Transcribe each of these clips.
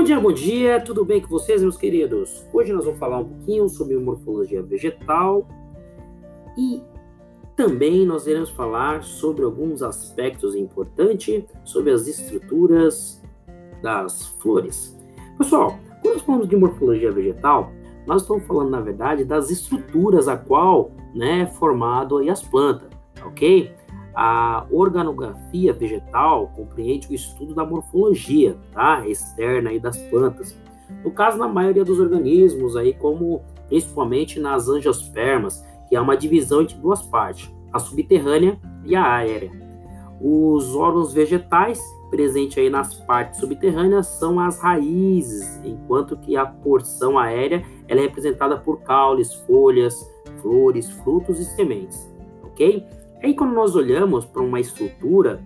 Bom dia, bom dia, tudo bem com vocês, meus queridos? Hoje nós vamos falar um pouquinho sobre morfologia vegetal e também nós iremos falar sobre alguns aspectos importantes sobre as estruturas das flores. Pessoal, quando nós falamos de morfologia vegetal, nós estamos falando, na verdade, das estruturas a qual né, é formado as plantas, ok? A organografia vegetal compreende o estudo da morfologia tá? externa aí das plantas. No caso, na maioria dos organismos, aí, como principalmente nas angiospermas, que é uma divisão entre duas partes, a subterrânea e a aérea. Os órgãos vegetais presentes aí nas partes subterrâneas são as raízes, enquanto que a porção aérea ela é representada por caules, folhas, flores, frutos e sementes, ok? Aí quando nós olhamos para uma estrutura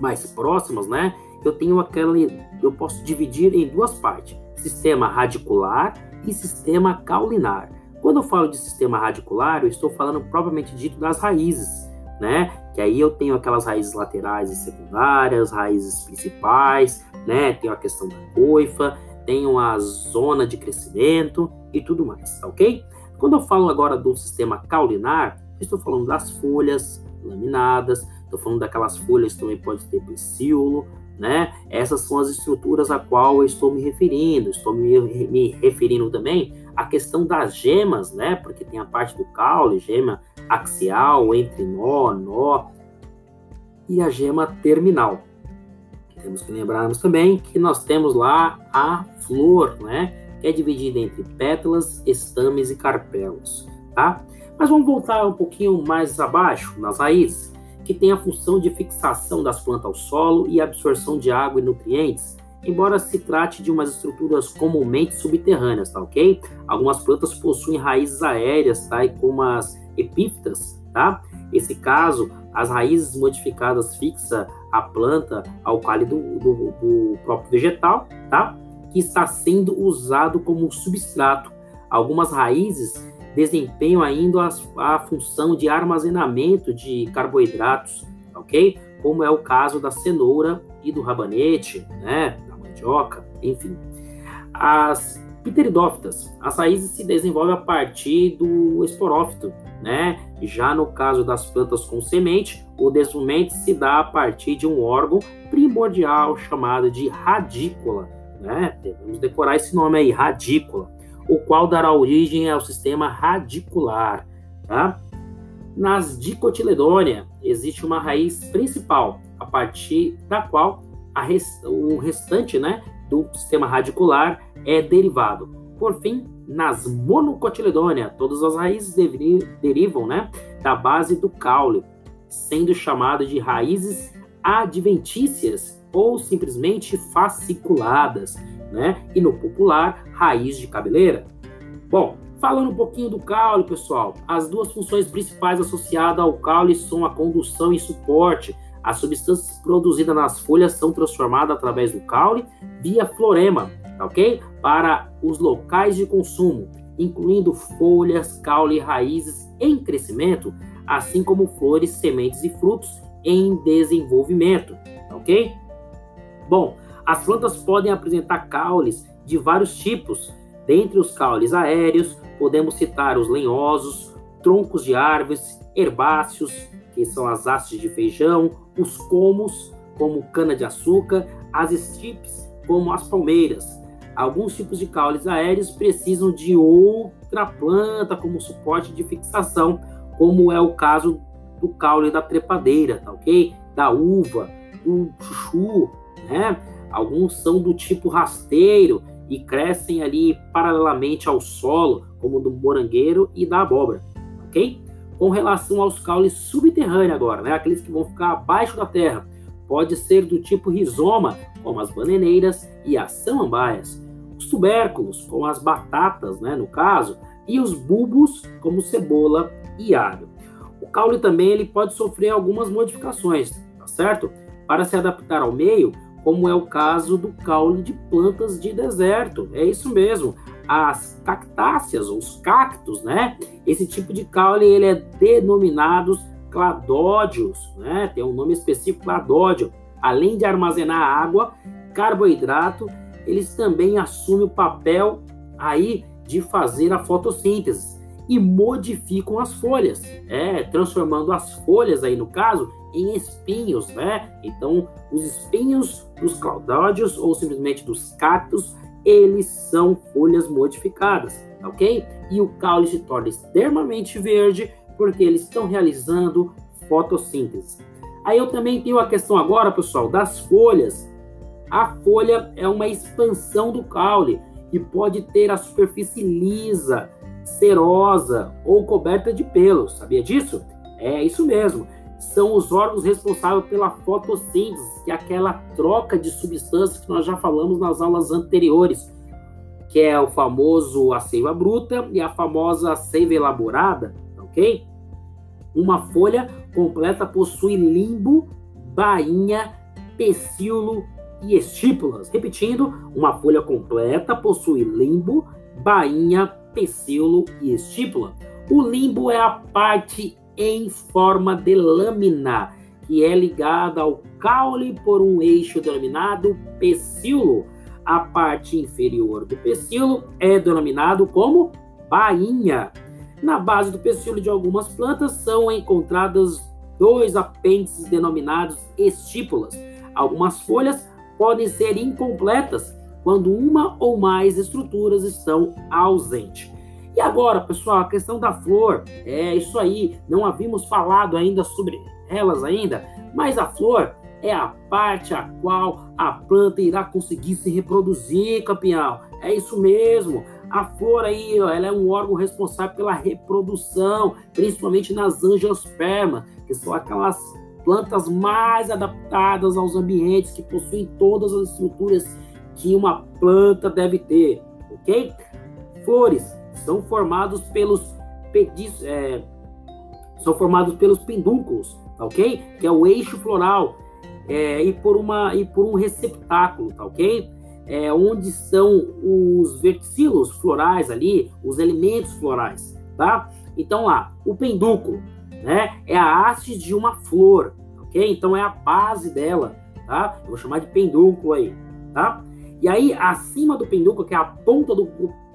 mais próximas, né? Eu tenho aquele, eu posso dividir em duas partes: sistema radicular e sistema caulinar. Quando eu falo de sistema radicular, eu estou falando propriamente dito das raízes, né? Que aí eu tenho aquelas raízes laterais e secundárias, raízes principais, né? Tenho a questão da coifa, tenho a zona de crescimento e tudo mais, tá ok? Quando eu falo agora do sistema caulinar, Estou falando das folhas laminadas, estou falando daquelas folhas que também pode ter pecíolo, né? Essas são as estruturas a qual eu estou me referindo. Estou me, me referindo também à questão das gemas, né? Porque tem a parte do caule, gema axial, entre nó, nó e a gema terminal. Temos que lembrarmos também que nós temos lá a flor, né? Que é dividida entre pétalas, estames e carpelos, tá? Mas vamos voltar um pouquinho mais abaixo, nas raízes, que tem a função de fixação das plantas ao solo e absorção de água e nutrientes, embora se trate de umas estruturas comumente subterrâneas, tá ok? Algumas plantas possuem raízes aéreas, tá? E como as epífitas, tá? Nesse caso, as raízes modificadas fixam a planta ao cálido do, do, do próprio vegetal, tá? Que está sendo usado como substrato. Algumas raízes desempenham ainda a, a função de armazenamento de carboidratos, ok? Como é o caso da cenoura e do rabanete, né? Da mandioca, enfim. As pteridófitas, as raízes se desenvolvem a partir do esporófito, né? Já no caso das plantas com semente, o desenvolvimento se dá a partir de um órgão primordial chamado de radícula, né? Devemos decorar esse nome aí, radícula o qual dará origem ao sistema radicular. Tá? Nas dicotiledônia, existe uma raiz principal, a partir da qual o restante né, do sistema radicular é derivado. Por fim, nas monocotiledônia, todas as raízes derivam né, da base do caule, sendo chamado de raízes adventícias ou simplesmente fasciculadas né? E no popular, raiz de cabeleira. Bom, falando um pouquinho do caule, pessoal, as duas funções principais associadas ao caule são a condução e suporte. As substâncias produzidas nas folhas são transformadas através do caule via florema, tá ok? Para os locais de consumo, incluindo folhas, caule e raízes em crescimento, assim como flores, sementes e frutos em desenvolvimento, tá ok? Bom, as plantas podem apresentar caules de vários tipos. Dentre os caules aéreos, podemos citar os lenhosos, troncos de árvores, herbáceos, que são as hastes de feijão, os comos, como cana-de-açúcar, as estipes, como as palmeiras. Alguns tipos de caules aéreos precisam de outra planta como suporte de fixação, como é o caso do caule da trepadeira, tá ok? Da uva, do chuchu, né? Alguns são do tipo rasteiro e crescem ali paralelamente ao solo, como do morangueiro e da abóbora, ok? Com relação aos caules subterrâneos agora, né? Aqueles que vão ficar abaixo da terra, pode ser do tipo rizoma, como as bananeiras e as samambaias. Os tubérculos, como as batatas, né, no caso, e os bulbos, como cebola e alho. O caule também ele pode sofrer algumas modificações, tá certo? Para se adaptar ao meio, como é o caso do caule de plantas de deserto. É isso mesmo. As cactáceas, os cactos, né? Esse tipo de caule ele é denominado cladódios, né? Tem um nome específico cladódio. Além de armazenar água, carboidrato eles também assumem o papel aí de fazer a fotossíntese e modificam as folhas, é, transformando as folhas aí no caso em espinhos, né? Então, os espinhos dos claudódios ou simplesmente dos cactos, eles são folhas modificadas, ok? E o caule se torna extremamente verde porque eles estão realizando fotossíntese. Aí eu também tenho a questão agora, pessoal, das folhas. A folha é uma expansão do caule e pode ter a superfície lisa, serosa ou coberta de pelos. Sabia disso? É isso mesmo. São os órgãos responsáveis pela fotossíntese, que é aquela troca de substâncias que nós já falamos nas aulas anteriores, que é o famoso a seiva bruta e a famosa seiva elaborada, ok? Uma folha completa possui limbo, bainha, pecíolo e estípulas. Repetindo, uma folha completa possui limbo, bainha, pecíolo e estípula. O limbo é a parte em forma de lâmina, que é ligada ao caule por um eixo denominado pecíolo. A parte inferior do pecíolo é denominado como bainha. Na base do pecíolo de algumas plantas são encontradas dois apêndices denominados estípulas. Algumas folhas podem ser incompletas quando uma ou mais estruturas estão ausentes. E agora, pessoal, a questão da flor, é isso aí, não havíamos falado ainda sobre elas ainda, mas a flor é a parte a qual a planta irá conseguir se reproduzir, campeão. É isso mesmo. A flor aí, ó, ela é um órgão responsável pela reprodução, principalmente nas angiospermas, que são aquelas plantas mais adaptadas aos ambientes que possuem todas as estruturas que uma planta deve ter, ok? Flores são formados pelos pedis, é, são formados pelos pendúnculos, ok? Que é o eixo floral é, e por uma e por um receptáculo, tá ok? É, onde estão os verticilos florais ali, os elementos florais, tá? Então lá, o pendúculo, né? É a haste de uma flor, ok? Então é a base dela, tá? Eu vou chamar de pendúculo aí, tá? E aí, acima do pendúculo, que é a ponta do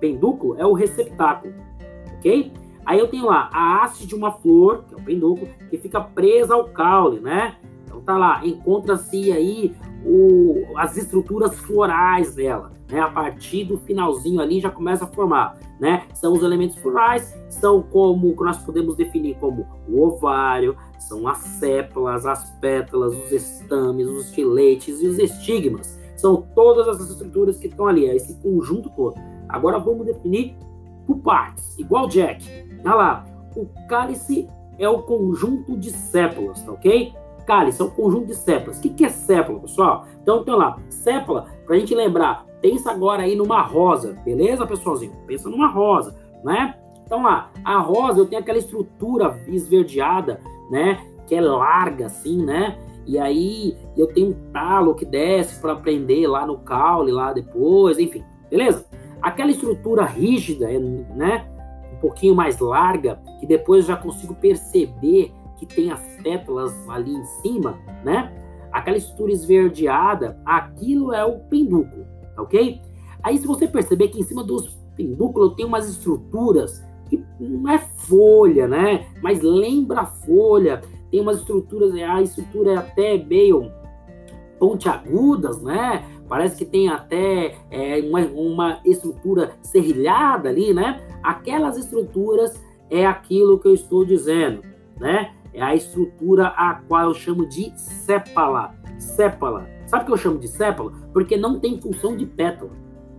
pendúculo, é o receptáculo, ok? Aí eu tenho lá a haste de uma flor, que é o pendúculo, que fica presa ao caule, né? Então tá lá, encontra-se aí o, as estruturas florais dela, né? A partir do finalzinho ali já começa a formar, né? São os elementos florais, são como que nós podemos definir como o ovário, são as sépalas, as pétalas, os estames, os estiletes e os estigmas. São todas as estruturas que estão ali, é esse conjunto todo. Agora vamos definir por partes, igual Jack. Olha lá, o cálice é o conjunto de sépalas, tá ok? Cálice é o conjunto de sépalas. O que, que é sépala, pessoal? Então, tem lá, sépala, para a gente lembrar, pensa agora aí numa rosa, beleza, pessoalzinho? Pensa numa rosa, né? Então lá, a rosa eu tenho aquela estrutura esverdeada, né? Que é larga assim, né? E aí eu tenho um talo que desce para prender lá no caule, lá depois, enfim, beleza? Aquela estrutura rígida, né? Um pouquinho mais larga, que depois já consigo perceber que tem as pétalas ali em cima, né? Aquela estrutura esverdeada, aquilo é o pendúculo, ok? Aí se você perceber que em cima dos pendúculos tem umas estruturas que não é folha, né? Mas lembra folha tem umas estruturas, a estrutura é até meio pontiagudas, né? Parece que tem até é, uma, uma estrutura serrilhada ali, né? Aquelas estruturas é aquilo que eu estou dizendo, né? É a estrutura a qual eu chamo de sépala. Sépala. Sabe o que eu chamo de sépala? Porque não tem função de pétala,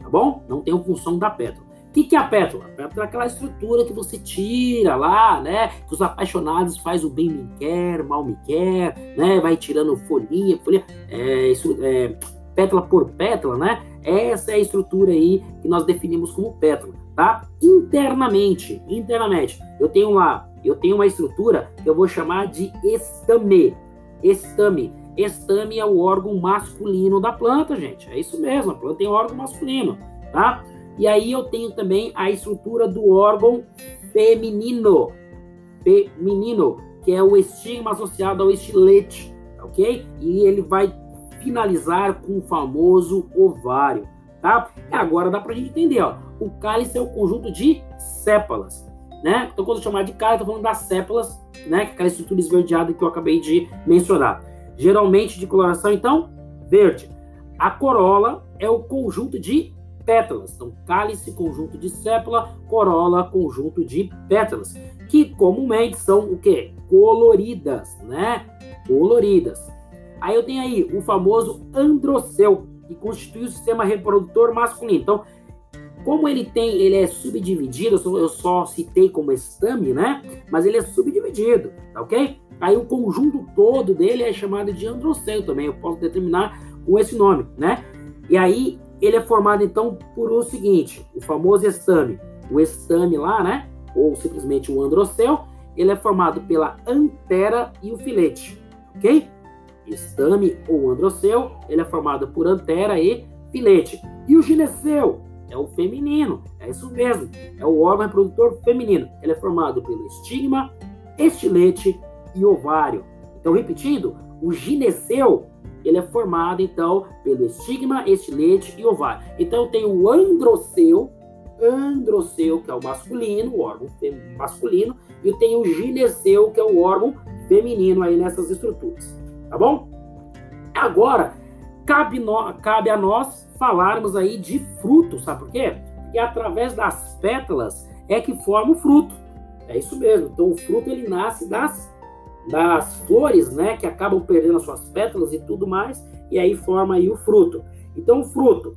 tá bom? Não tem função da pétala. Que, que é a pétala? A pétala é aquela estrutura que você tira lá, né? Que os apaixonados faz o bem me quer, mal me quer, né? Vai tirando folhinha, folhinha. É, isso, é, pétala por pétala, né? Essa é a estrutura aí que nós definimos como pétala, tá? Internamente, internamente, eu tenho lá, eu tenho uma estrutura que eu vou chamar de estame. Estame. Estame é o órgão masculino da planta, gente. É isso mesmo, a planta tem órgão masculino, tá? E aí eu tenho também a estrutura do órgão feminino, feminino, que é o estigma associado ao estilete, ok? E ele vai finalizar com o famoso ovário, tá? E agora dá pra gente entender, ó. O cálice é o conjunto de sépalas, né? Então, quando eu chamar de cálice, eu tô falando das sépalas, né? É aquela estrutura esverdeada que eu acabei de mencionar. Geralmente de coloração, então, verde. A corola é o conjunto de pétalas. Então, cálice, conjunto de sépala, corola, conjunto de pétalas, que comumente são o quê? Coloridas, né? Coloridas. Aí eu tenho aí o famoso androceu, que constitui o sistema reprodutor masculino. Então, como ele tem, ele é subdividido, eu só citei como estame, né? Mas ele é subdividido, tá ok? Aí o conjunto todo dele é chamado de androceu também, eu posso determinar com esse nome, né? E aí ele é formado então por o seguinte, o famoso estame. O estame lá, né? Ou simplesmente o androceu, ele é formado pela antera e o filete, ok? Estame ou androceu, ele é formado por antera e filete. E o gineceu é o feminino, é isso mesmo, é o órgão reprodutor feminino. Ele é formado pelo estigma, estilete e ovário. Então, repetindo, o gineceu ele é formado, então, pelo estigma, estilete e ovário. Então, tem o androceu, androceu, que é o masculino, o órgão masculino, e tem o gineceu, que é o órgão feminino aí nessas estruturas. Tá bom? Agora, cabe, no, cabe a nós falarmos aí de fruto, sabe por quê? Porque através das pétalas é que forma o fruto. É isso mesmo. Então, o fruto ele nasce das das flores, né, que acabam perdendo as suas pétalas e tudo mais, e aí forma aí o fruto. Então, o fruto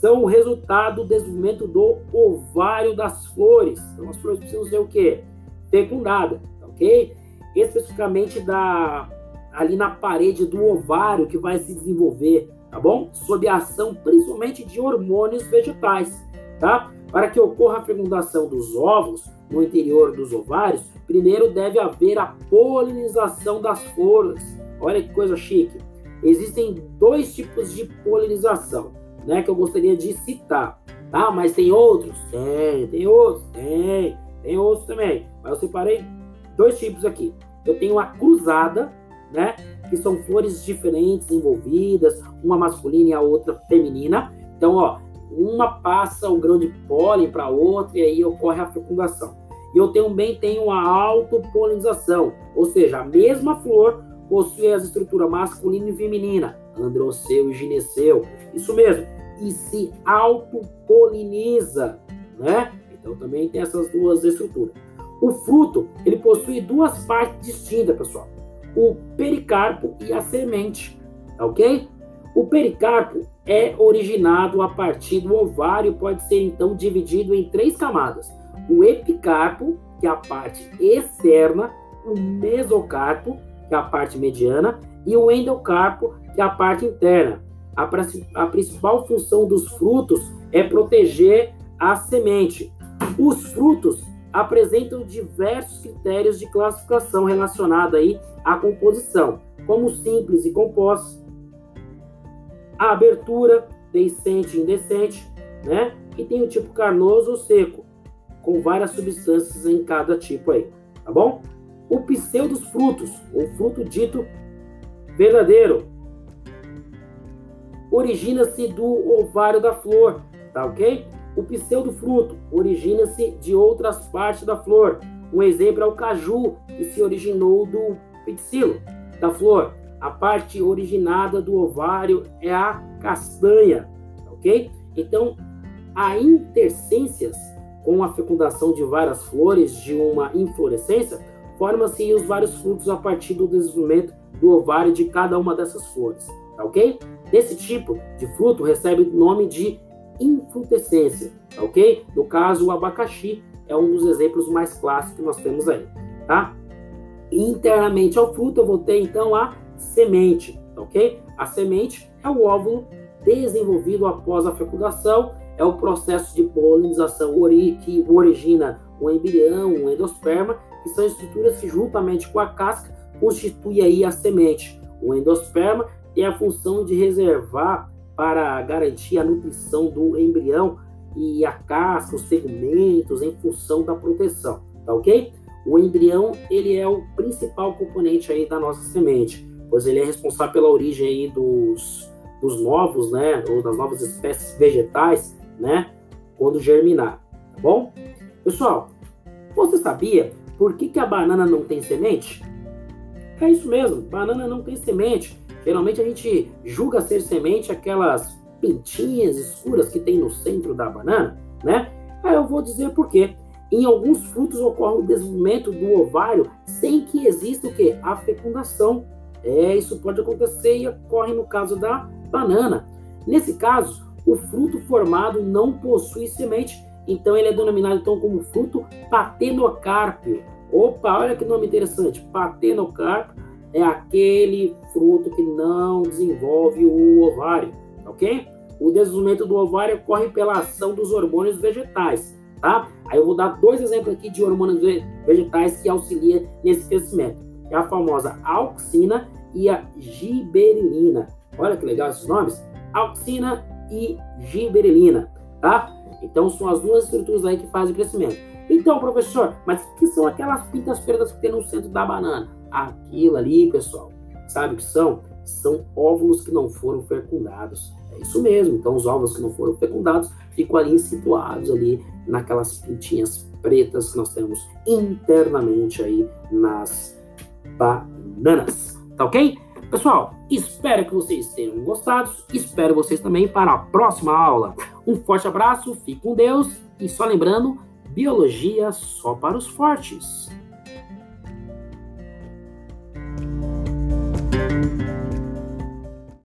são o resultado do desenvolvimento do ovário das flores. Então, as flores precisam ser o quê? Fecundada, ok? Especificamente da ali na parede do ovário que vai se desenvolver, tá bom? Sob a ação principalmente de hormônios vegetais, tá? Para que ocorra a fecundação dos óvulos no interior dos ovários, primeiro deve haver a polinização das flores. Olha que coisa chique. Existem dois tipos de polinização, né, que eu gostaria de citar, tá? Mas tem outros? Tem, tem outros, tem, tem outros também. Mas eu separei dois tipos aqui. Eu tenho a cruzada, né, que são flores diferentes envolvidas, uma masculina e a outra feminina. Então, ó, uma passa o grão de pólen para outra e aí ocorre a fecundação. E eu também tenho a autopolinização, ou seja, a mesma flor possui as estruturas masculina e feminina, androceu e gineceu, isso mesmo, e se autopoliniza, né? Então também tem essas duas estruturas. O fruto, ele possui duas partes distintas, pessoal. O pericarpo e a semente, tá ok? O pericarpo é originado a partir do ovário, pode ser então dividido em três camadas o epicarpo, que é a parte externa, o mesocarpo, que é a parte mediana, e o endocarpo, que é a parte interna. A, a principal função dos frutos é proteger a semente. Os frutos apresentam diversos critérios de classificação relacionados aí à composição, como simples e compostos, a abertura, decente e indecente, né? E tem o tipo carnoso ou seco, com várias substâncias em cada tipo aí, tá bom? O pseudos frutos, ou fruto dito verdadeiro, origina-se do ovário da flor, tá ok? O pseudo fruto origina-se de outras partes da flor. Um exemplo é o caju, que se originou do pixilo da flor. A parte originada do ovário é a castanha, ok? Então, há intercências com a fecundação de várias flores de uma inflorescência, formam-se os vários frutos a partir do desenvolvimento do ovário de cada uma dessas flores, tá ok? Esse tipo de fruto recebe o nome de infrutescência, tá ok? No caso, o abacaxi é um dos exemplos mais clássicos que nós temos aí, tá? Internamente ao fruto, eu vou ter então a semente, ok? A semente é o óvulo desenvolvido após a fecundação é o processo de polinização que origina o embrião, o endosperma, que são estruturas que, juntamente com a casca, constituem aí a semente. O endosperma tem a função de reservar para garantir a nutrição do embrião e a casca, os segmentos, em função da proteção, tá ok? O embrião, ele é o principal componente aí da nossa semente, pois ele é responsável pela origem aí dos, dos novos, né, ou das novas espécies vegetais, né, quando germinar, tá bom? Pessoal, você sabia por que, que a banana não tem semente? É isso mesmo, banana não tem semente. Geralmente a gente julga ser semente aquelas pintinhas escuras que tem no centro da banana, né? Aí eu vou dizer por quê. Em alguns frutos ocorre o desenvolvimento do ovário sem que exista o que? A fecundação. É, isso pode acontecer e ocorre no caso da banana. Nesse caso, o fruto formado não possui semente, então ele é denominado então como fruto patenocárpio. Opa, olha que nome interessante. Patenocárpio é aquele fruto que não desenvolve o ovário, ok? O desenvolvimento do ovário ocorre pela ação dos hormônios vegetais, tá? Aí eu vou dar dois exemplos aqui de hormônios vegetais que auxiliam nesse crescimento. É a famosa auxina e a giberelina. Olha que legal esses nomes. Auxina e giberelina, tá? Então são as duas estruturas aí que fazem crescimento. Então, professor, mas que são aquelas pintas pretas que tem no centro da banana? Aquilo ali, pessoal, sabe o que são? São óvulos que não foram fecundados. É isso mesmo. Então, os óvulos que não foram fecundados ficam ali situados ali naquelas pintinhas pretas que nós temos internamente aí nas bananas. Tá ok? Pessoal, espero que vocês tenham gostado. Espero vocês também para a próxima aula. Um forte abraço, fique com Deus e só lembrando, biologia só para os fortes.